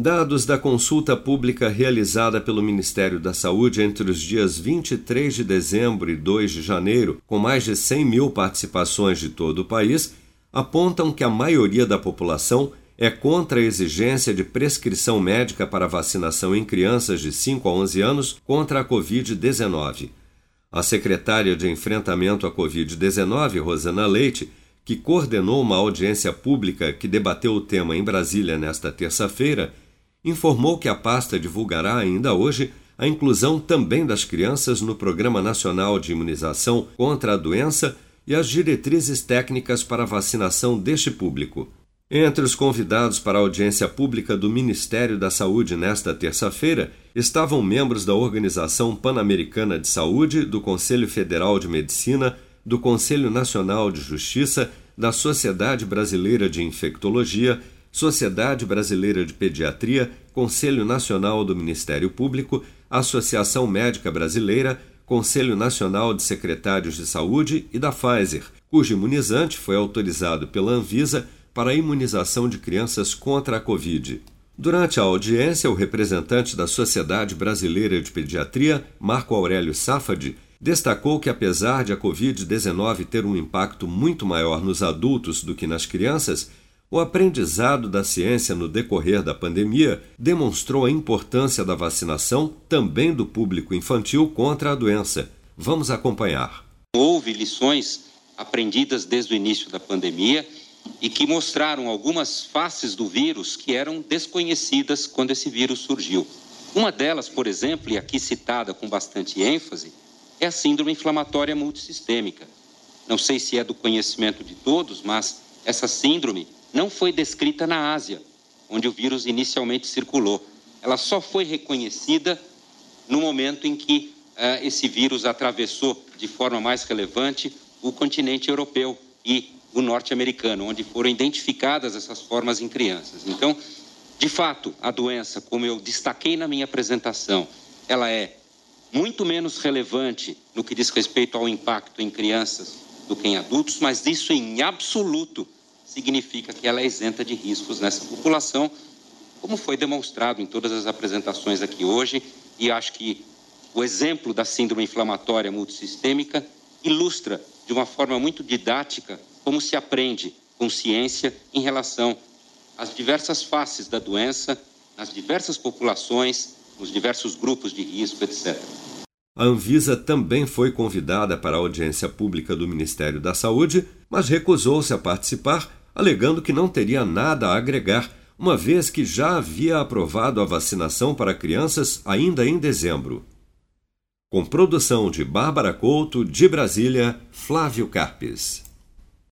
Dados da consulta pública realizada pelo Ministério da Saúde entre os dias 23 de dezembro e 2 de janeiro, com mais de 100 mil participações de todo o país, apontam que a maioria da população é contra a exigência de prescrição médica para vacinação em crianças de 5 a 11 anos contra a Covid-19. A secretária de Enfrentamento à Covid-19, Rosana Leite, que coordenou uma audiência pública que debateu o tema em Brasília nesta terça-feira, informou que a pasta divulgará ainda hoje a inclusão também das crianças no Programa Nacional de Imunização contra a Doença e as diretrizes técnicas para a vacinação deste público. Entre os convidados para a audiência pública do Ministério da Saúde nesta terça-feira estavam membros da Organização Pan-Americana de Saúde, do Conselho Federal de Medicina, do Conselho Nacional de Justiça, da Sociedade Brasileira de Infectologia Sociedade Brasileira de Pediatria, Conselho Nacional do Ministério Público, Associação Médica Brasileira, Conselho Nacional de Secretários de Saúde e da Pfizer, cujo imunizante foi autorizado pela Anvisa para a imunização de crianças contra a Covid. Durante a audiência, o representante da Sociedade Brasileira de Pediatria, Marco Aurélio Safadi, destacou que, apesar de a Covid-19 ter um impacto muito maior nos adultos do que nas crianças, o aprendizado da ciência no decorrer da pandemia demonstrou a importância da vacinação também do público infantil contra a doença. Vamos acompanhar. Houve lições aprendidas desde o início da pandemia e que mostraram algumas faces do vírus que eram desconhecidas quando esse vírus surgiu. Uma delas, por exemplo, e aqui citada com bastante ênfase, é a síndrome inflamatória multissistêmica. Não sei se é do conhecimento de todos, mas essa síndrome não foi descrita na Ásia, onde o vírus inicialmente circulou. Ela só foi reconhecida no momento em que uh, esse vírus atravessou de forma mais relevante o continente europeu e o norte-americano, onde foram identificadas essas formas em crianças. Então, de fato, a doença, como eu destaquei na minha apresentação, ela é muito menos relevante no que diz respeito ao impacto em crianças do que em adultos, mas isso em absoluto significa que ela é isenta de riscos nessa população, como foi demonstrado em todas as apresentações aqui hoje, e acho que o exemplo da síndrome inflamatória multissistêmica ilustra de uma forma muito didática como se aprende com ciência em relação às diversas faces da doença, nas diversas populações, nos diversos grupos de risco, etc. A Anvisa também foi convidada para a audiência pública do Ministério da Saúde, mas recusou-se a participar alegando que não teria nada a agregar, uma vez que já havia aprovado a vacinação para crianças ainda em dezembro. Com produção de Bárbara Couto, de Brasília, Flávio Carpes.